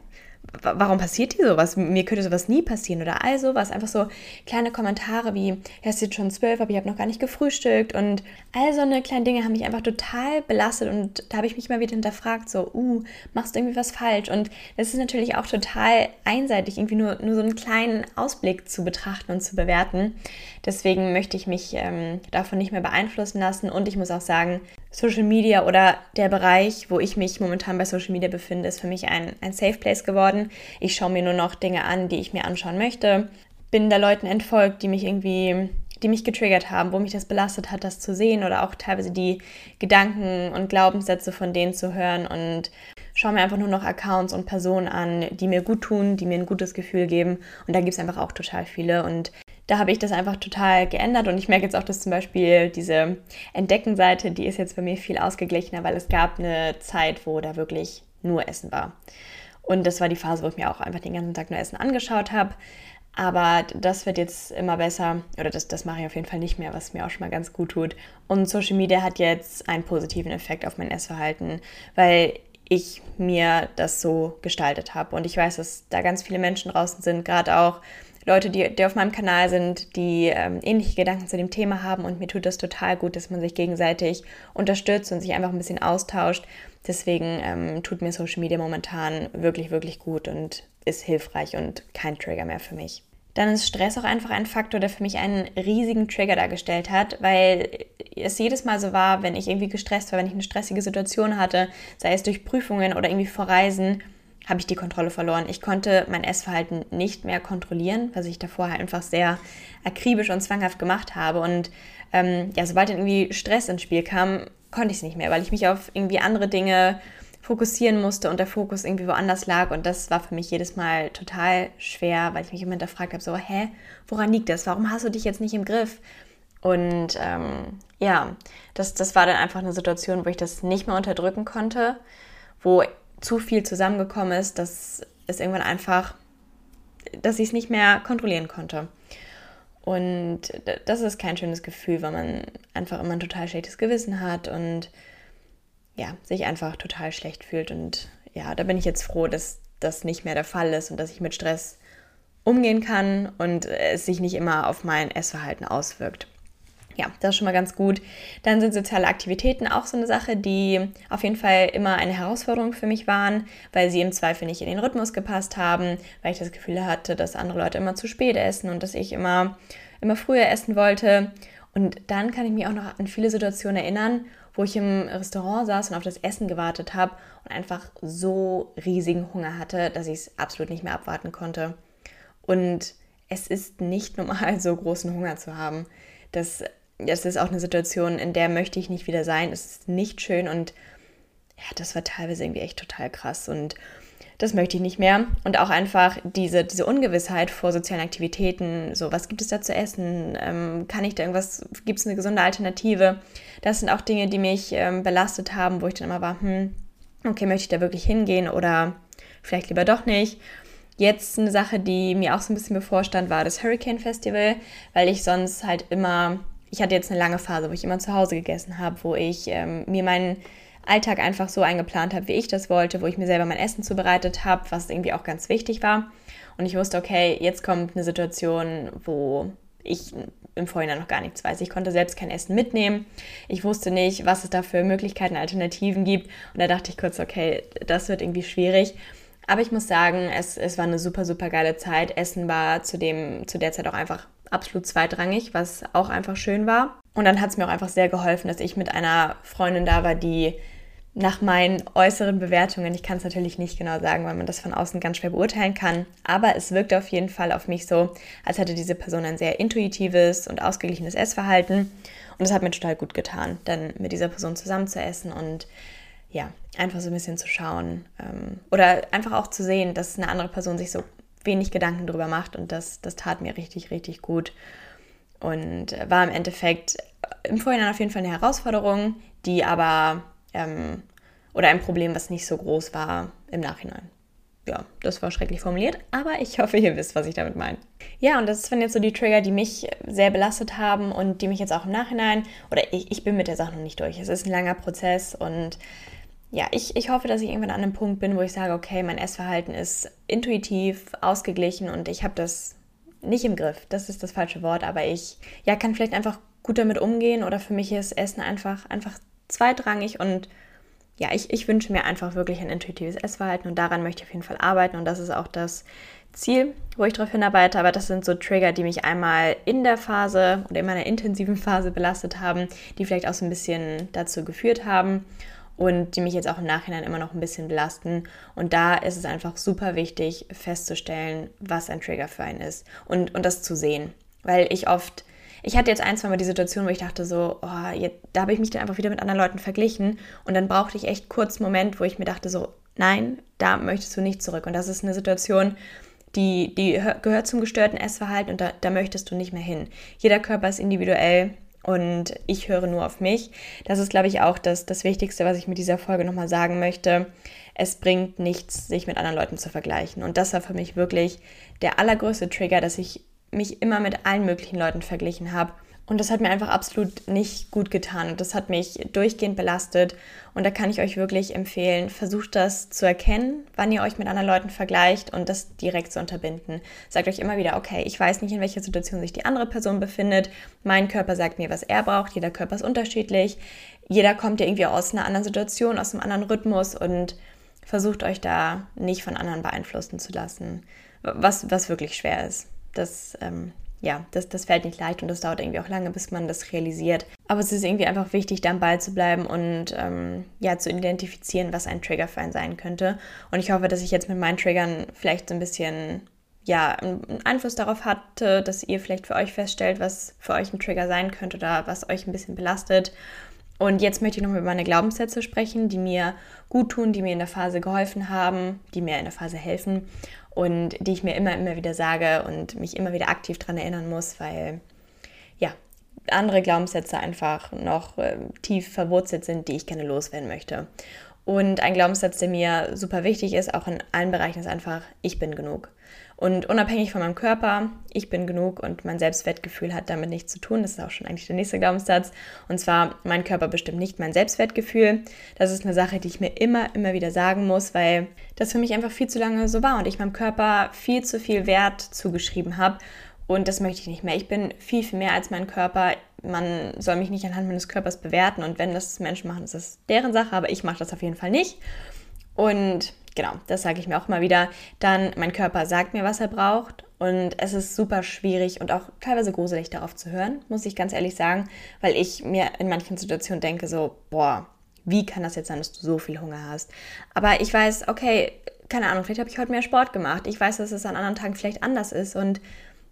Warum passiert dir sowas? Mir könnte sowas nie passieren oder all sowas. Einfach so kleine Kommentare wie, es ist jetzt schon zwölf, aber ich habe noch gar nicht gefrühstückt und all so eine kleine Dinge haben mich einfach total belastet und da habe ich mich mal wieder hinterfragt, so, uh, machst du irgendwie was falsch? Und das ist natürlich auch total einseitig, irgendwie nur, nur so einen kleinen Ausblick zu betrachten und zu bewerten. Deswegen möchte ich mich ähm, davon nicht mehr beeinflussen lassen und ich muss auch sagen, Social Media oder der Bereich, wo ich mich momentan bei Social Media befinde, ist für mich ein, ein Safe Place geworden. Ich schaue mir nur noch Dinge an, die ich mir anschauen möchte. Bin da Leuten entfolgt, die mich irgendwie, die mich getriggert haben, wo mich das belastet hat, das zu sehen oder auch teilweise die Gedanken und Glaubenssätze von denen zu hören und schaue mir einfach nur noch Accounts und Personen an, die mir gut tun, die mir ein gutes Gefühl geben. Und da gibt es einfach auch total viele. Und da habe ich das einfach total geändert und ich merke jetzt auch, dass zum Beispiel diese Entdeckenseite, die ist jetzt bei mir viel ausgeglichener, weil es gab eine Zeit, wo da wirklich nur Essen war. Und das war die Phase, wo ich mir auch einfach den ganzen Tag nur Essen angeschaut habe. Aber das wird jetzt immer besser, oder das, das mache ich auf jeden Fall nicht mehr, was mir auch schon mal ganz gut tut. Und Social Media hat jetzt einen positiven Effekt auf mein Essverhalten, weil ich mir das so gestaltet habe. Und ich weiß, dass da ganz viele Menschen draußen sind, gerade auch Leute, die, die auf meinem Kanal sind, die ähm, ähnliche Gedanken zu dem Thema haben und mir tut das total gut, dass man sich gegenseitig unterstützt und sich einfach ein bisschen austauscht. Deswegen ähm, tut mir Social Media momentan wirklich, wirklich gut und ist hilfreich und kein Trigger mehr für mich. Dann ist Stress auch einfach ein Faktor, der für mich einen riesigen Trigger dargestellt hat, weil es jedes Mal so war, wenn ich irgendwie gestresst war, wenn ich eine stressige Situation hatte, sei es durch Prüfungen oder irgendwie vor Reisen, habe ich die Kontrolle verloren. Ich konnte mein Essverhalten nicht mehr kontrollieren, was ich davor halt einfach sehr akribisch und zwanghaft gemacht habe. Und ähm, ja, sobald dann irgendwie Stress ins Spiel kam, konnte ich es nicht mehr, weil ich mich auf irgendwie andere Dinge fokussieren musste und der Fokus irgendwie woanders lag. Und das war für mich jedes Mal total schwer, weil ich mich immer hinterfragt habe, so, hä, woran liegt das? Warum hast du dich jetzt nicht im Griff? Und ähm, ja, das, das war dann einfach eine Situation, wo ich das nicht mehr unterdrücken konnte, wo zu viel zusammengekommen ist, dass es irgendwann einfach, dass ich es nicht mehr kontrollieren konnte. Und das ist kein schönes Gefühl, weil man einfach immer ein total schlechtes Gewissen hat und ja, sich einfach total schlecht fühlt. Und ja, da bin ich jetzt froh, dass das nicht mehr der Fall ist und dass ich mit Stress umgehen kann und es sich nicht immer auf mein Essverhalten auswirkt ja, das ist schon mal ganz gut. Dann sind soziale Aktivitäten auch so eine Sache, die auf jeden Fall immer eine Herausforderung für mich waren, weil sie im Zweifel nicht in den Rhythmus gepasst haben, weil ich das Gefühl hatte, dass andere Leute immer zu spät essen und dass ich immer, immer früher essen wollte. Und dann kann ich mich auch noch an viele Situationen erinnern, wo ich im Restaurant saß und auf das Essen gewartet habe und einfach so riesigen Hunger hatte, dass ich es absolut nicht mehr abwarten konnte. Und es ist nicht normal, so großen Hunger zu haben. Das das ist auch eine Situation, in der möchte ich nicht wieder sein. Es ist nicht schön und ja, das war teilweise irgendwie echt total krass und das möchte ich nicht mehr. Und auch einfach diese, diese Ungewissheit vor sozialen Aktivitäten, so was gibt es da zu essen, ähm, kann ich da irgendwas, gibt es eine gesunde Alternative? Das sind auch Dinge, die mich ähm, belastet haben, wo ich dann immer war, hm, okay, möchte ich da wirklich hingehen oder vielleicht lieber doch nicht. Jetzt eine Sache, die mir auch so ein bisschen bevorstand, war das Hurricane Festival, weil ich sonst halt immer ich hatte jetzt eine lange Phase, wo ich immer zu Hause gegessen habe, wo ich ähm, mir meinen Alltag einfach so eingeplant habe, wie ich das wollte, wo ich mir selber mein Essen zubereitet habe, was irgendwie auch ganz wichtig war. Und ich wusste, okay, jetzt kommt eine Situation, wo ich im Vorhinein noch gar nichts weiß. Ich konnte selbst kein Essen mitnehmen. Ich wusste nicht, was es da für Möglichkeiten, Alternativen gibt. Und da dachte ich kurz, okay, das wird irgendwie schwierig. Aber ich muss sagen, es, es war eine super, super geile Zeit. Essen war zu, dem, zu der Zeit auch einfach absolut zweitrangig, was auch einfach schön war. Und dann hat es mir auch einfach sehr geholfen, dass ich mit einer Freundin da war, die nach meinen äußeren Bewertungen, ich kann es natürlich nicht genau sagen, weil man das von außen ganz schwer beurteilen kann, aber es wirkte auf jeden Fall auf mich so, als hätte diese Person ein sehr intuitives und ausgeglichenes Essverhalten. Und es hat mir total gut getan, dann mit dieser Person zusammen zu essen und ja, einfach so ein bisschen zu schauen ähm, oder einfach auch zu sehen, dass eine andere Person sich so wenig Gedanken drüber macht und das, das tat mir richtig, richtig gut und war im Endeffekt im Vorhinein auf jeden Fall eine Herausforderung, die aber ähm, oder ein Problem, was nicht so groß war im Nachhinein. Ja, das war schrecklich formuliert, aber ich hoffe, ihr wisst, was ich damit meine. Ja, und das waren jetzt so die Trigger, die mich sehr belastet haben und die mich jetzt auch im Nachhinein, oder ich, ich bin mit der Sache noch nicht durch. Es ist ein langer Prozess und ja, ich, ich hoffe, dass ich irgendwann an einem Punkt bin, wo ich sage, okay, mein Essverhalten ist intuitiv, ausgeglichen und ich habe das nicht im Griff. Das ist das falsche Wort, aber ich ja, kann vielleicht einfach gut damit umgehen oder für mich ist Essen einfach, einfach zweitrangig und ja, ich, ich wünsche mir einfach wirklich ein intuitives Essverhalten und daran möchte ich auf jeden Fall arbeiten und das ist auch das Ziel, wo ich darauf hinarbeite. Aber das sind so Trigger, die mich einmal in der Phase oder in meiner intensiven Phase belastet haben, die vielleicht auch so ein bisschen dazu geführt haben und die mich jetzt auch im Nachhinein immer noch ein bisschen belasten. Und da ist es einfach super wichtig festzustellen, was ein Trigger für einen ist und, und das zu sehen. Weil ich oft ich hatte jetzt ein, zwei Mal die Situation, wo ich dachte so, oh, jetzt, da habe ich mich dann einfach wieder mit anderen Leuten verglichen und dann brauchte ich echt kurz einen Moment, wo ich mir dachte so, nein, da möchtest du nicht zurück. Und das ist eine Situation, die, die gehört zum gestörten Essverhalten und da, da möchtest du nicht mehr hin. Jeder Körper ist individuell und ich höre nur auf mich. Das ist, glaube ich, auch das, das Wichtigste, was ich mit dieser Folge nochmal sagen möchte. Es bringt nichts, sich mit anderen Leuten zu vergleichen. Und das war für mich wirklich der allergrößte Trigger, dass ich mich immer mit allen möglichen Leuten verglichen habe. Und das hat mir einfach absolut nicht gut getan. Das hat mich durchgehend belastet. Und da kann ich euch wirklich empfehlen, versucht das zu erkennen, wann ihr euch mit anderen Leuten vergleicht und das direkt zu unterbinden. Sagt euch immer wieder, okay, ich weiß nicht, in welcher Situation sich die andere Person befindet. Mein Körper sagt mir, was er braucht. Jeder Körper ist unterschiedlich. Jeder kommt ja irgendwie aus einer anderen Situation, aus einem anderen Rhythmus und versucht euch da nicht von anderen beeinflussen zu lassen. Was, was wirklich schwer ist das, ähm, ja, das, das fällt nicht leicht und das dauert irgendwie auch lange, bis man das realisiert. Aber es ist irgendwie einfach wichtig, da am zu bleiben und ähm, ja, zu identifizieren, was ein Trigger für einen sein könnte. Und ich hoffe, dass ich jetzt mit meinen Triggern vielleicht so ein bisschen ja, einen Einfluss darauf hatte, dass ihr vielleicht für euch feststellt, was für euch ein Trigger sein könnte oder was euch ein bisschen belastet. Und jetzt möchte ich noch über meine Glaubenssätze sprechen, die mir gut tun, die mir in der Phase geholfen haben, die mir in der Phase helfen und die ich mir immer, immer wieder sage und mich immer wieder aktiv daran erinnern muss, weil ja, andere Glaubenssätze einfach noch äh, tief verwurzelt sind, die ich gerne loswerden möchte. Und ein Glaubenssatz, der mir super wichtig ist, auch in allen Bereichen, ist einfach, ich bin genug. Und unabhängig von meinem Körper, ich bin genug und mein Selbstwertgefühl hat damit nichts zu tun. Das ist auch schon eigentlich der nächste Glaubenssatz. Und zwar, mein Körper bestimmt nicht mein Selbstwertgefühl. Das ist eine Sache, die ich mir immer, immer wieder sagen muss, weil das für mich einfach viel zu lange so war und ich meinem Körper viel zu viel Wert zugeschrieben habe. Und das möchte ich nicht mehr. Ich bin viel, viel mehr als mein Körper. Man soll mich nicht anhand meines Körpers bewerten. Und wenn das Menschen machen, ist das deren Sache, aber ich mache das auf jeden Fall nicht. Und genau, das sage ich mir auch mal wieder. Dann, mein Körper sagt mir, was er braucht. Und es ist super schwierig und auch teilweise gruselig darauf zu hören, muss ich ganz ehrlich sagen, weil ich mir in manchen Situationen denke, so, boah, wie kann das jetzt sein, dass du so viel Hunger hast? Aber ich weiß, okay, keine Ahnung, vielleicht habe ich heute mehr Sport gemacht. Ich weiß, dass es an anderen Tagen vielleicht anders ist und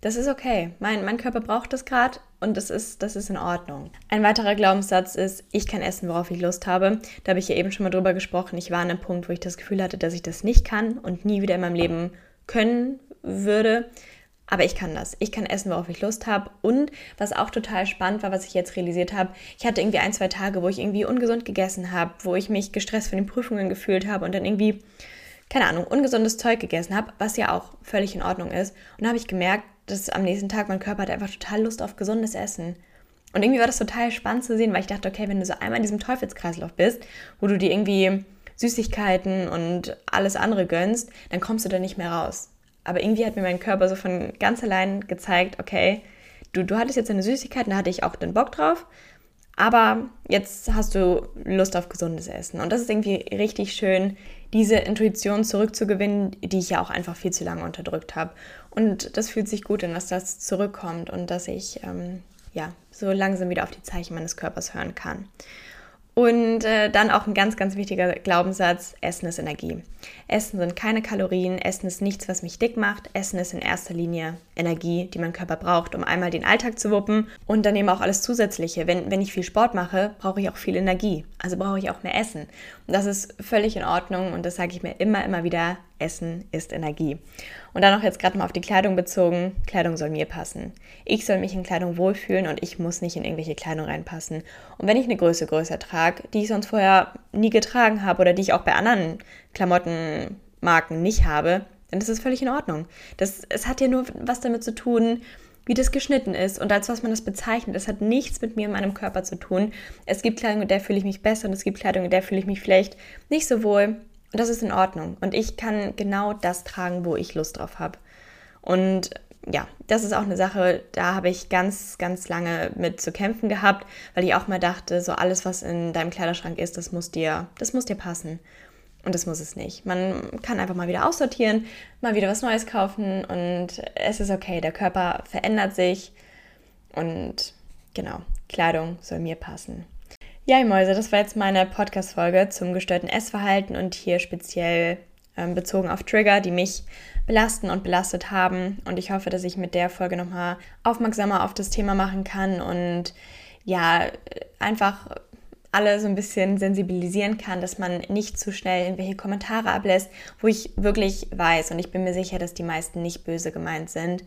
das ist okay. Mein, mein Körper braucht das gerade und das ist, das ist in Ordnung. Ein weiterer Glaubenssatz ist, ich kann essen, worauf ich Lust habe. Da habe ich ja eben schon mal drüber gesprochen. Ich war an einem Punkt, wo ich das Gefühl hatte, dass ich das nicht kann und nie wieder in meinem Leben können würde. Aber ich kann das. Ich kann essen, worauf ich Lust habe. Und was auch total spannend war, was ich jetzt realisiert habe, ich hatte irgendwie ein, zwei Tage, wo ich irgendwie ungesund gegessen habe, wo ich mich gestresst von den Prüfungen gefühlt habe und dann irgendwie, keine Ahnung, ungesundes Zeug gegessen habe, was ja auch völlig in Ordnung ist. Und da habe ich gemerkt, dass am nächsten Tag mein Körper hat einfach total Lust auf gesundes Essen. Und irgendwie war das total spannend zu sehen, weil ich dachte, okay, wenn du so einmal in diesem Teufelskreislauf bist, wo du dir irgendwie Süßigkeiten und alles andere gönnst, dann kommst du da nicht mehr raus. Aber irgendwie hat mir mein Körper so von ganz allein gezeigt, okay, du, du hattest jetzt eine Süßigkeit, da hatte ich auch den Bock drauf, aber jetzt hast du Lust auf gesundes Essen. Und das ist irgendwie richtig schön, diese Intuition zurückzugewinnen, die ich ja auch einfach viel zu lange unterdrückt habe. Und das fühlt sich gut an, dass das zurückkommt und dass ich ähm, ja so langsam wieder auf die Zeichen meines Körpers hören kann. Und äh, dann auch ein ganz, ganz wichtiger Glaubenssatz, Essen ist Energie. Essen sind keine Kalorien, Essen ist nichts, was mich dick macht. Essen ist in erster Linie Energie, die mein Körper braucht, um einmal den Alltag zu wuppen und dann eben auch alles Zusätzliche. Wenn, wenn ich viel Sport mache, brauche ich auch viel Energie. Also brauche ich auch mehr Essen. Und das ist völlig in Ordnung und das sage ich mir immer, immer wieder, Essen ist Energie. Und dann noch jetzt gerade mal auf die Kleidung bezogen. Kleidung soll mir passen. Ich soll mich in Kleidung wohlfühlen und ich muss nicht in irgendwelche Kleidung reinpassen. Und wenn ich eine Größe größer trage, die ich sonst vorher nie getragen habe oder die ich auch bei anderen Klamottenmarken nicht habe, dann ist das völlig in Ordnung. Das, es hat ja nur was damit zu tun, wie das geschnitten ist und als was man das bezeichnet. Es hat nichts mit mir und meinem Körper zu tun. Es gibt Kleidung, in der fühle ich mich besser und es gibt Kleidung, in der fühle ich mich vielleicht nicht so wohl. Und das ist in Ordnung. Und ich kann genau das tragen, wo ich Lust drauf habe. Und ja, das ist auch eine Sache, da habe ich ganz, ganz lange mit zu kämpfen gehabt, weil ich auch mal dachte, so alles, was in deinem Kleiderschrank ist, das muss dir, das muss dir passen. Und das muss es nicht. Man kann einfach mal wieder aussortieren, mal wieder was Neues kaufen und es ist okay. Der Körper verändert sich und genau, Kleidung soll mir passen. Ja, ihr Mäuse, das war jetzt meine Podcast-Folge zum gestörten Essverhalten und hier speziell ähm, bezogen auf Trigger, die mich belasten und belastet haben. Und ich hoffe, dass ich mit der Folge nochmal aufmerksamer auf das Thema machen kann und ja, einfach alle so ein bisschen sensibilisieren kann, dass man nicht zu schnell irgendwelche Kommentare ablässt, wo ich wirklich weiß und ich bin mir sicher, dass die meisten nicht böse gemeint sind,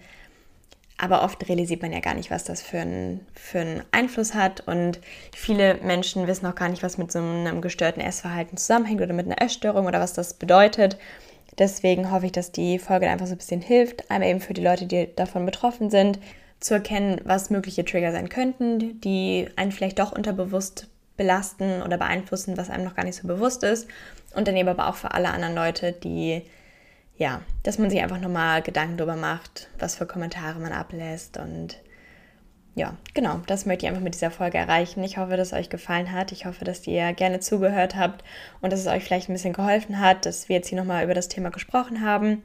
aber oft realisiert man ja gar nicht, was das für, ein, für einen Einfluss hat. Und viele Menschen wissen auch gar nicht, was mit so einem gestörten Essverhalten zusammenhängt oder mit einer Essstörung oder was das bedeutet. Deswegen hoffe ich, dass die Folge einfach so ein bisschen hilft. Einmal eben für die Leute, die davon betroffen sind, zu erkennen, was mögliche Trigger sein könnten, die einen vielleicht doch unterbewusst belasten oder beeinflussen, was einem noch gar nicht so bewusst ist. Und dann eben aber auch für alle anderen Leute, die ja, dass man sich einfach nochmal Gedanken darüber macht, was für Kommentare man ablässt und ja, genau, das möchte ich einfach mit dieser Folge erreichen. Ich hoffe, dass es euch gefallen hat. Ich hoffe, dass ihr gerne zugehört habt und dass es euch vielleicht ein bisschen geholfen hat, dass wir jetzt hier nochmal über das Thema gesprochen haben.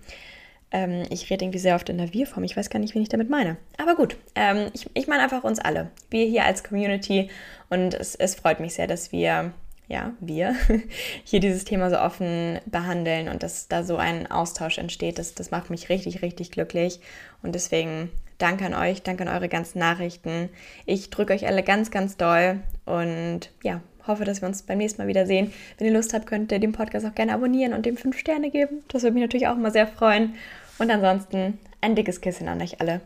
Ähm, ich rede irgendwie sehr oft in der Wir-Form. Ich weiß gar nicht, wen ich damit meine. Aber gut, ähm, ich, ich meine einfach uns alle. Wir hier als Community. Und es, es freut mich sehr, dass wir ja, wir hier dieses Thema so offen behandeln und dass da so ein Austausch entsteht. Das, das macht mich richtig, richtig glücklich. Und deswegen danke an euch, danke an eure ganzen Nachrichten. Ich drücke euch alle ganz, ganz doll und ja, hoffe, dass wir uns beim nächsten Mal wiedersehen. Wenn ihr Lust habt, könnt ihr den Podcast auch gerne abonnieren und dem 5 Sterne geben. Das würde mich natürlich auch immer sehr freuen. Und ansonsten ein dickes Kissen an euch alle.